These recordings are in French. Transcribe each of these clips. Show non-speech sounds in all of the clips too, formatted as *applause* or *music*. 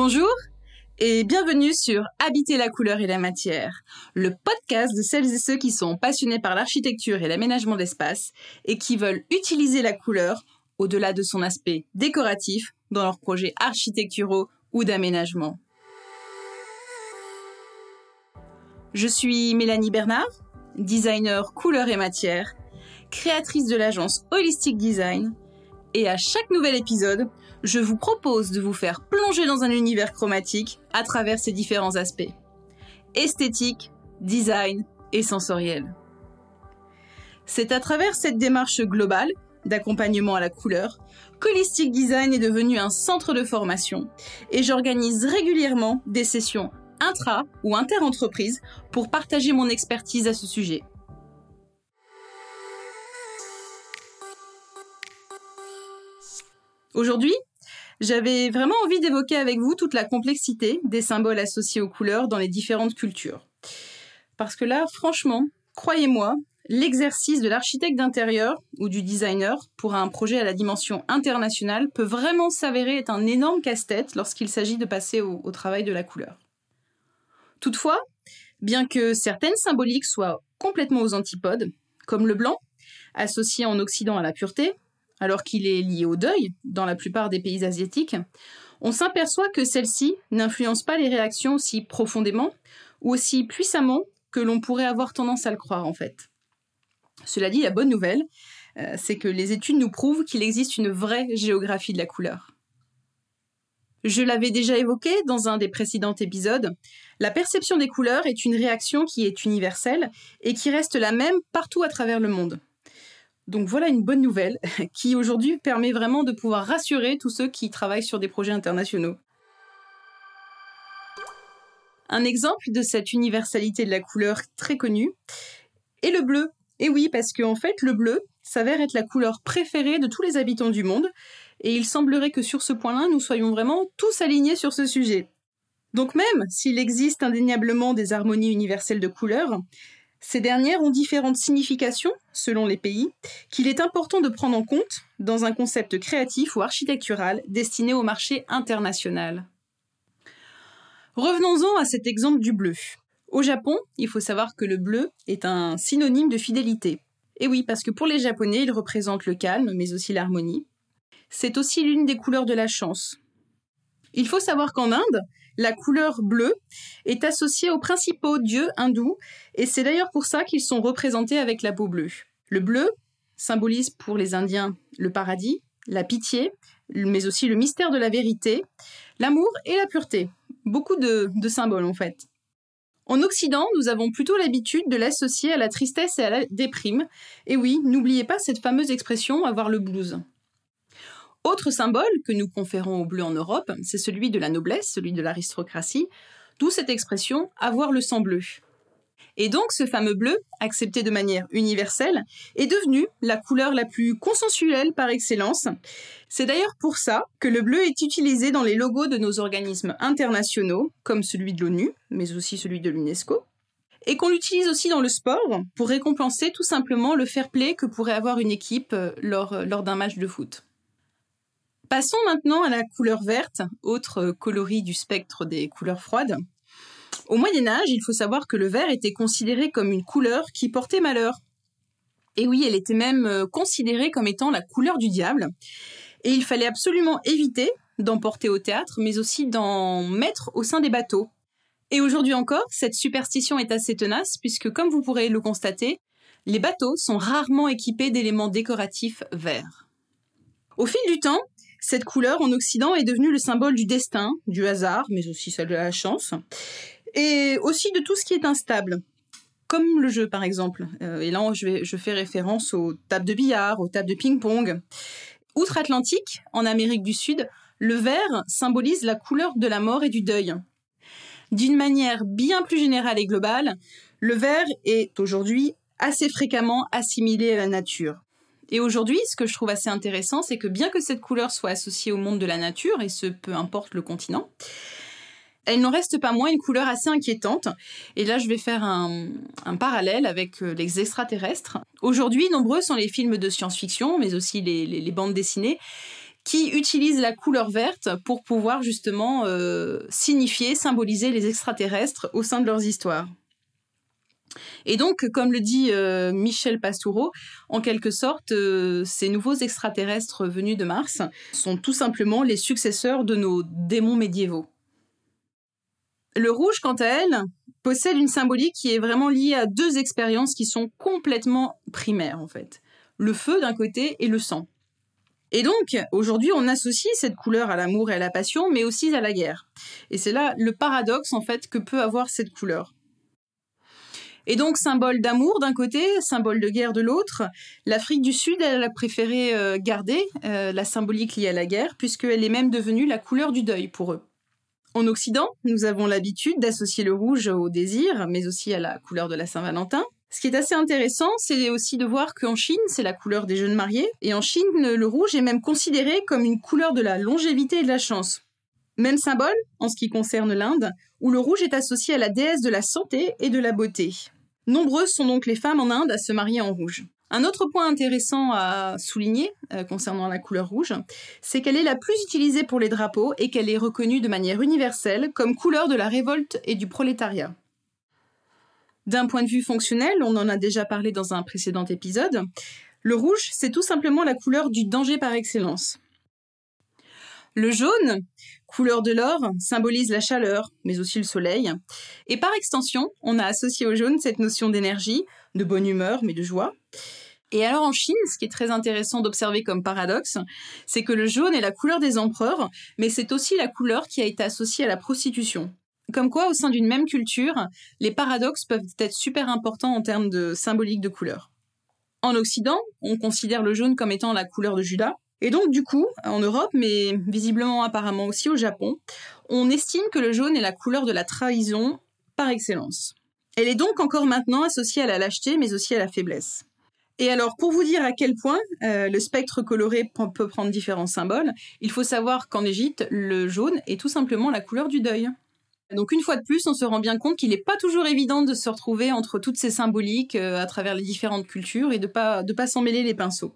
Bonjour et bienvenue sur Habiter la couleur et la matière, le podcast de celles et ceux qui sont passionnés par l'architecture et l'aménagement d'espace et qui veulent utiliser la couleur au-delà de son aspect décoratif dans leurs projets architecturaux ou d'aménagement. Je suis Mélanie Bernard, designer couleur et matière, créatrice de l'agence Holistic Design, et à chaque nouvel épisode, je vous propose de vous faire plonger dans un univers chromatique à travers ses différents aspects. Esthétique, design et sensoriel. C'est à travers cette démarche globale d'accompagnement à la couleur qu'Holistic Design est devenu un centre de formation et j'organise régulièrement des sessions intra ou inter-entreprises pour partager mon expertise à ce sujet. Aujourd'hui, j'avais vraiment envie d'évoquer avec vous toute la complexité des symboles associés aux couleurs dans les différentes cultures. Parce que là, franchement, croyez-moi, l'exercice de l'architecte d'intérieur ou du designer pour un projet à la dimension internationale peut vraiment s'avérer être un énorme casse-tête lorsqu'il s'agit de passer au, travail de la couleur. Toutefois, bien que certaines symboliques soient complètement aux antipodes, comme le blanc, associé en Occident à la pureté, alors qu'il est lié au deuil dans la plupart des pays asiatiques, on s'aperçoit que celle-ci n'influence pas les réactions aussi profondément ou aussi puissamment que l'on pourrait avoir tendance à le croire en fait. Cela dit, la bonne nouvelle, euh, c'est que les études nous prouvent qu'il existe une vraie géographie de la couleur. Je l'avais déjà évoqué dans un des précédents épisodes, la perception des couleurs est une réaction qui est universelle et qui reste la même partout à travers le monde. Donc voilà une bonne nouvelle *laughs* qui aujourd'hui permet vraiment de pouvoir rassurer tous ceux qui travaillent sur des projets internationaux. Un exemple de cette universalité de la couleur très connue est le bleu. Et oui, parce qu'en fait, le bleu s'avère être la couleur préférée de tous les habitants du monde, et il semblerait que sur ce point-là, nous soyons vraiment tous alignés sur ce sujet. Donc même s'il existe indéniablement des harmonies universelles de couleurs, ces dernières ont différentes significations selon les pays qu'il est important de prendre en compte dans un concept créatif ou architectural destiné au marché international. Revenons-en à cet exemple du bleu. Au Japon, il faut savoir que le bleu est un synonyme de fidélité. Et oui, parce que pour les Japonais, il représente le calme, mais aussi l'harmonie. C'est aussi l'une des couleurs de la chance. Il faut savoir qu'en Inde, la couleur bleue est associée aux principaux dieux hindous, et c'est d'ailleurs pour ça qu'ils sont représentés avec la peau bleue. Le bleu symbolise pour les Indiens le paradis, la pitié, mais aussi le mystère de la vérité, l'amour et la pureté. Beaucoup de, symboles en fait. En Occident, nous avons plutôt l'habitude de l'associer à la tristesse et à la déprime. Et oui, n'oubliez pas cette fameuse expression avoir le blues. Autre symbole que nous conférons au bleu en Europe, c'est celui de la noblesse, celui de l'aristocratie, d'où cette expression avoir le sang bleu. Et donc ce fameux bleu, accepté de manière universelle, est devenu la couleur la plus consensuelle par excellence. C'est d'ailleurs pour ça que le bleu est utilisé dans les logos de nos organismes internationaux, comme celui de l'ONU, mais aussi celui de l'UNESCO, et qu'on l'utilise aussi dans le sport pour récompenser tout simplement le fair play que pourrait avoir une équipe euh, lors, lors d'un match de foot. Passons maintenant à la couleur verte, autre coloris du spectre des couleurs froides. Au Moyen Âge, il faut savoir que le vert était considéré comme une couleur qui portait malheur. Et oui, elle était même euh, considérée comme étant la couleur du diable. Et il fallait absolument éviter d'en porter au théâtre, mais aussi d'en mettre au sein des bateaux. Et aujourd'hui encore, cette superstition est assez tenace, puisque comme vous pourrez le constater, les bateaux sont rarement équipés d'éléments décoratifs verts. Au fil du temps, cette couleur en Occident est devenue le symbole du destin, du hasard, mais aussi celle de la chance, et aussi de tout ce qui est instable, comme le jeu par exemple. Euh, et là, je, je fais référence aux tables de billard, aux tables de ping-pong. Outre-Atlantique, en Amérique du Sud, le vert symbolise la couleur de la mort et du deuil. D'une manière bien plus générale et globale, le vert est aujourd'hui assez fréquemment assimilé à la nature. Et aujourd'hui, ce que je trouve assez intéressant, c'est que bien que cette couleur soit associée au monde de la nature, et ce peu importe le continent, elle n'en reste pas moins une couleur assez inquiétante. Et là, je vais faire un, parallèle avec euh, les extraterrestres. Aujourd'hui, nombreux sont les films de science-fiction, mais aussi les, bandes dessinées, qui utilisent la couleur verte pour pouvoir justement euh, signifier, symboliser les extraterrestres au sein de leurs histoires. Et donc, comme le dit euh, Michel Pastoureau, en quelque sorte, euh, ces nouveaux extraterrestres venus de Mars sont tout simplement les successeurs de nos démons médiévaux. Le rouge, quant à elle, possède une symbolique qui est vraiment liée à deux expériences qui sont complètement primaires, en fait. Le feu d'un côté et le sang. Et donc, aujourd'hui, on associe cette couleur à l'amour et à la passion, mais aussi à la guerre. Et c'est là le paradoxe, en fait, que peut avoir cette couleur. Et donc, symbole d'amour d'un côté, symbole de guerre de l'autre, l'Afrique du Sud, a préféré euh, garder euh, la symbolique liée à la guerre, puisqu'elle est même devenue la couleur du deuil pour eux. En Occident, nous avons l'habitude d'associer le rouge au désir, mais aussi à la couleur de la Saint-Valentin. Ce qui est assez intéressant, c'est aussi de voir qu'en Chine, c'est la couleur des jeunes mariés, et en Chine, le rouge est même considéré comme une couleur de la longévité et de la chance. Même symbole en ce qui concerne l'Inde, où le rouge est associé à la déesse de la santé et de la beauté. Nombreuses sont donc les femmes en Inde à se marier en rouge. Un autre point intéressant à souligner euh, concernant la couleur rouge, c'est qu'elle est la plus utilisée pour les drapeaux et qu'elle est reconnue de manière universelle comme couleur de la révolte et du prolétariat. D'un point de vue fonctionnel, on en a déjà parlé dans un précédent épisode, le rouge, c'est tout simplement la couleur du danger par excellence. Le jaune, couleur de l'or, symbolise la chaleur, mais aussi le soleil. Et par extension, on a associé au jaune cette notion d'énergie, de bonne humeur, mais de joie. Et alors en Chine, ce qui est très intéressant d'observer comme paradoxe, c'est que le jaune est la couleur des empereurs, mais c'est aussi la couleur qui a été associée à la prostitution. Comme quoi, au sein d'une même culture, les paradoxes peuvent être super importants en termes de symbolique de couleur. En Occident, on considère le jaune comme étant la couleur de Judas, et donc, du coup, en Europe, mais visiblement apparemment aussi au Japon, on estime que le jaune est la couleur de la trahison par excellence. Elle est donc encore maintenant associée à la lâcheté, mais aussi à la faiblesse. Et alors, pour vous dire à quel point euh, le spectre coloré peut prendre différents symboles, il faut savoir qu'en Égypte, le jaune est tout simplement la couleur du deuil. Donc une fois de plus, on se rend bien compte qu'il n'est pas toujours évident de se retrouver entre toutes ces symboliques euh, à travers les différentes cultures et de pas de pas s'en mêler les pinceaux.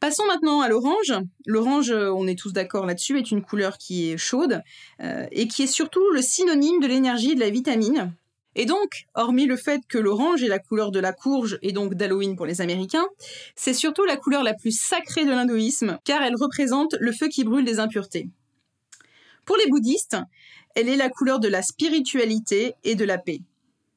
Passons maintenant à l'orange. L'orange, euh, on est tous d'accord là-dessus, est une couleur qui est chaude euh, et qui est surtout le synonyme de l'énergie et de la vitamine. Et donc, hormis le fait que l'orange est la couleur de la courge et donc d'Halloween pour les Américains, c'est surtout la couleur la plus sacrée de l'hindouisme, car elle représente le feu qui brûle des impuretés. Pour les bouddhistes, elle est la couleur de la spiritualité et de la paix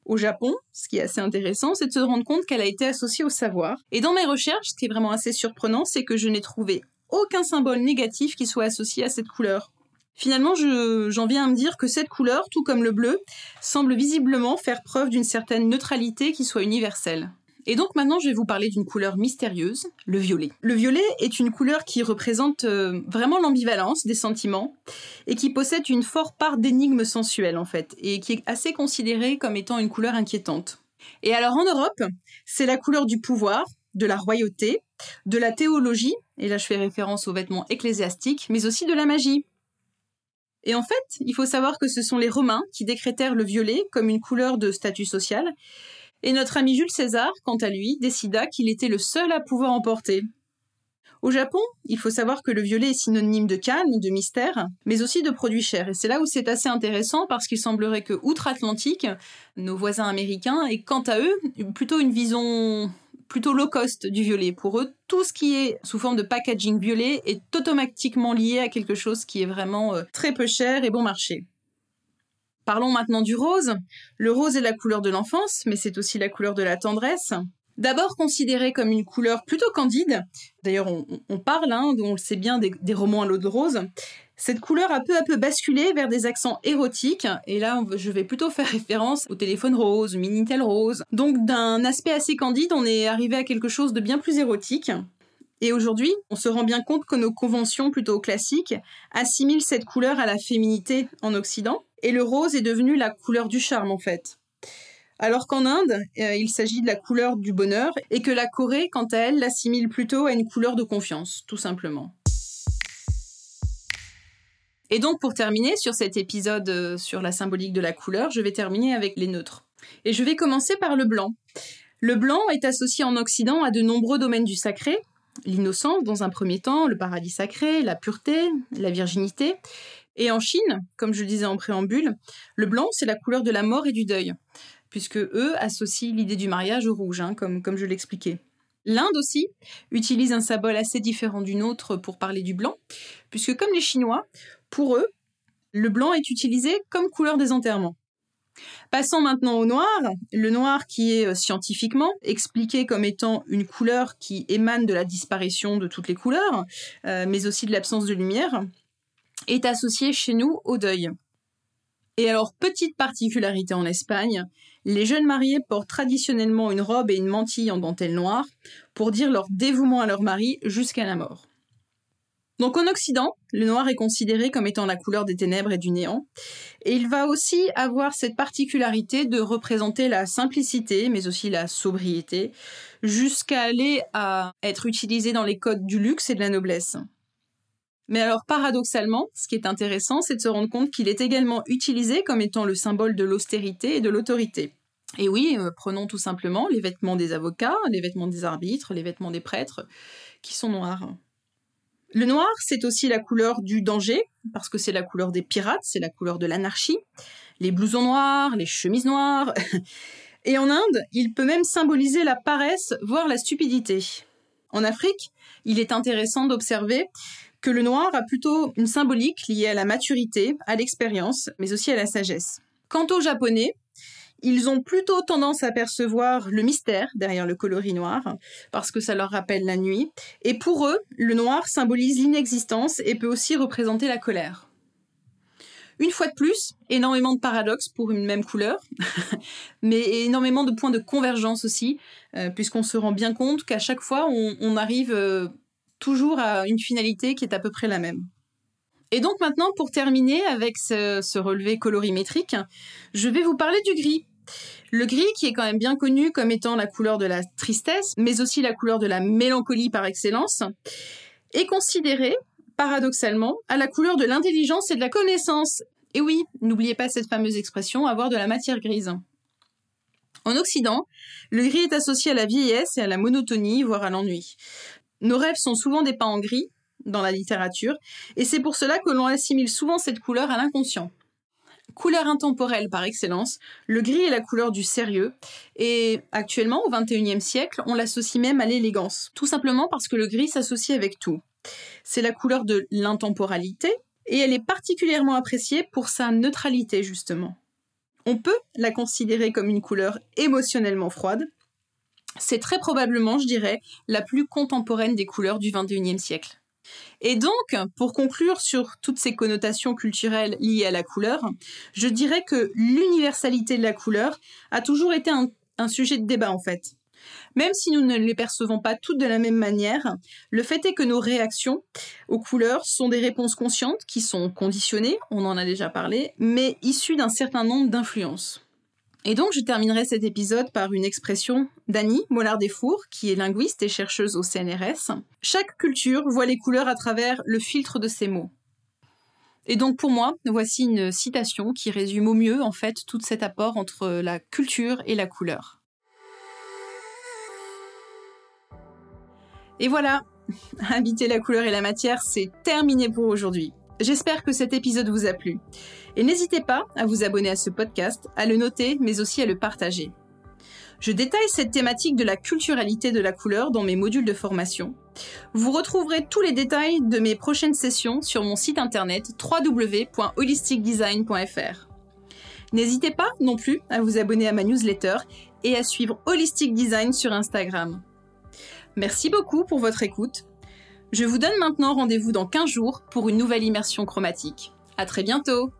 au Japon, ce qui est assez intéressant, c'est de se rendre compte qu'elle a été associée au savoir. Et dans mes recherches, ce qui est vraiment assez surprenant, c'est que je n'ai trouvé aucun symbole négatif qui soit associé à cette couleur. Finalement, j'en viens à me dire que cette couleur, tout comme le bleu, semble visiblement faire preuve d'une certaine neutralité qui soit universelle. Et donc maintenant, je vais vous parler d'une couleur mystérieuse, le violet. Le violet est une couleur qui représente euh, vraiment l'ambivalence des sentiments et qui possède une forte part d'énigme sensuelle en fait, et qui est assez considérée comme étant une couleur inquiétante. Et alors en Europe, c'est la couleur du pouvoir, de la royauté, de la théologie, et là je fais référence aux vêtements ecclésiastiques, mais aussi de la magie. Et en fait, il faut savoir que ce sont les Romains qui décrétèrent le violet comme une couleur de statut social, et notre ami Jules César, quant à lui, décida qu'il était le seul à pouvoir emporter. Au Japon, il faut savoir que le violet est synonyme de calme, de mystère, mais aussi de produits chers. Et c'est là où c'est assez intéressant parce qu'il semblerait que, outre-Atlantique, nos voisins américains aient quant à eux plutôt une vision plutôt low cost du violet. Pour eux, tout ce qui est sous forme de packaging violet est automatiquement lié à quelque chose qui est vraiment euh, très peu cher et bon marché. Parlons maintenant du rose. Le rose est la couleur de l'enfance, mais c'est aussi la couleur de la tendresse. D'abord considéré comme une couleur plutôt candide, d'ailleurs on, parle, hein, on le sait bien, des, romans à l'eau de rose, cette couleur a peu à peu basculé vers des accents érotiques, et là je vais plutôt faire référence au téléphone rose, Minitel rose. Donc d'un aspect assez candide, on est arrivé à quelque chose de bien plus érotique. Et aujourd'hui, on se rend bien compte que nos conventions plutôt classiques assimilent cette couleur à la féminité en Occident, et le rose est devenu la couleur du charme en fait. Alors qu'en Inde, euh, il s'agit de la couleur du bonheur et que la Corée, quant à elle, l'assimile plutôt à une couleur de confiance, tout simplement. Et donc pour terminer sur cet épisode euh, sur la symbolique de la couleur, je vais terminer avec les neutres. Et je vais commencer par le blanc. Le blanc est associé en Occident à de nombreux domaines du sacré, l'innocence dans un premier temps, le paradis sacré, la pureté, la virginité. Et en Chine, comme je le disais en préambule, le blanc, c'est la couleur de la mort et du deuil, puisque eux associent l'idée du mariage au rouge, hein, comme, comme je l'expliquais. L'Inde aussi utilise un symbole assez différent du nôtre pour parler du blanc, puisque comme les Chinois, pour eux, le blanc est utilisé comme couleur des enterrements. Passons maintenant au noir. Le noir qui est euh, scientifiquement expliqué comme étant une couleur qui émane de la disparition de toutes les couleurs, euh, mais aussi de l'absence de lumière, est associé chez nous au deuil. Et alors, petite particularité en Espagne, les jeunes mariés portent traditionnellement une robe et une mantille en dentelle noire pour dire leur dévouement à leur mari jusqu'à la mort. Donc en Occident, le noir est considéré comme étant la couleur des ténèbres et du néant, et il va aussi avoir cette particularité de représenter la simplicité, mais aussi la sobriété, jusqu'à aller à être utilisé dans les codes du luxe et de la noblesse. Mais alors paradoxalement, ce qui est intéressant, c'est de se rendre compte qu'il est également utilisé comme étant le symbole de l'austérité et de l'autorité. Et oui, euh, prenons tout simplement les vêtements des avocats, les vêtements des arbitres, les vêtements des prêtres, qui sont noirs. Le noir, c'est aussi la couleur du danger, parce que c'est la couleur des pirates, c'est la couleur de l'anarchie, les blousons noirs, les chemises noires. *laughs* Et en Inde, il peut même symboliser la paresse, voire la stupidité. En Afrique, il est intéressant d'observer que le noir a plutôt une symbolique liée à la maturité, à l'expérience, mais aussi à la sagesse. Quant aux Japonais, ils ont plutôt tendance à percevoir le mystère derrière le coloris noir, parce que ça leur rappelle la nuit. Et pour eux, le noir symbolise l'inexistence et peut aussi représenter la colère. Une fois de plus, énormément de paradoxes pour une même couleur, *laughs* mais énormément de points de convergence aussi, euh, puisqu'on se rend bien compte qu'à chaque fois, on, arrive euh, toujours à une finalité qui est à peu près la même. Et donc maintenant, pour terminer avec ce, relevé colorimétrique, je vais vous parler du gris. Le gris, qui est quand même bien connu comme étant la couleur de la tristesse, mais aussi la couleur de la mélancolie par excellence, est considéré, paradoxalement, à la couleur de l'intelligence et de la connaissance. Et oui, n'oubliez pas cette fameuse expression, avoir de la matière grise. En Occident, le gris est associé à la vieillesse et à la monotonie, voire à l'ennui. Nos rêves sont souvent dépeints en gris dans la littérature, et c'est pour cela que l'on assimile souvent cette couleur à l'inconscient. Couleur intemporelle par excellence, le gris est la couleur du sérieux, et actuellement, au XXIe siècle, on l'associe même à l'élégance, tout simplement parce que le gris s'associe avec tout. C'est la couleur de l'intemporalité, et elle est particulièrement appréciée pour sa neutralité, justement. On peut la considérer comme une couleur émotionnellement froide, c'est très probablement, je dirais, la plus contemporaine des couleurs du XXIe siècle. Et donc, pour conclure sur toutes ces connotations culturelles liées à la couleur, je dirais que l'universalité de la couleur a toujours été un, un, sujet de débat en fait. Même si nous ne les percevons pas toutes de la même manière, le fait est que nos réactions aux couleurs sont des réponses conscientes qui sont conditionnées, on en a déjà parlé, mais issues d'un certain nombre d'influences. Et donc, je terminerai cet épisode par une expression d'Annie Mollard-Desfours, qui est linguiste et chercheuse au CNRS. Chaque culture voit les couleurs à travers le filtre de ses mots. Et donc, pour moi, voici une citation qui résume au mieux, en fait, tout cet apport entre la culture et la couleur. Et voilà, *laughs* habiter la couleur et la matière, c'est terminé pour aujourd'hui. J'espère que cet épisode vous a plu. Et n'hésitez pas à vous abonner à ce podcast, à le noter, mais aussi à le partager. Je détaille cette thématique de la culturalité de la couleur dans mes modules de formation. Vous retrouverez tous les détails de mes prochaines sessions sur mon site internet www.holisticdesign.fr. N'hésitez pas non plus à vous abonner à ma newsletter et à suivre Holistic Design sur Instagram. Merci beaucoup pour votre écoute je vous donne maintenant rendez-vous dans 15 jours pour une nouvelle immersion chromatique. À très bientôt!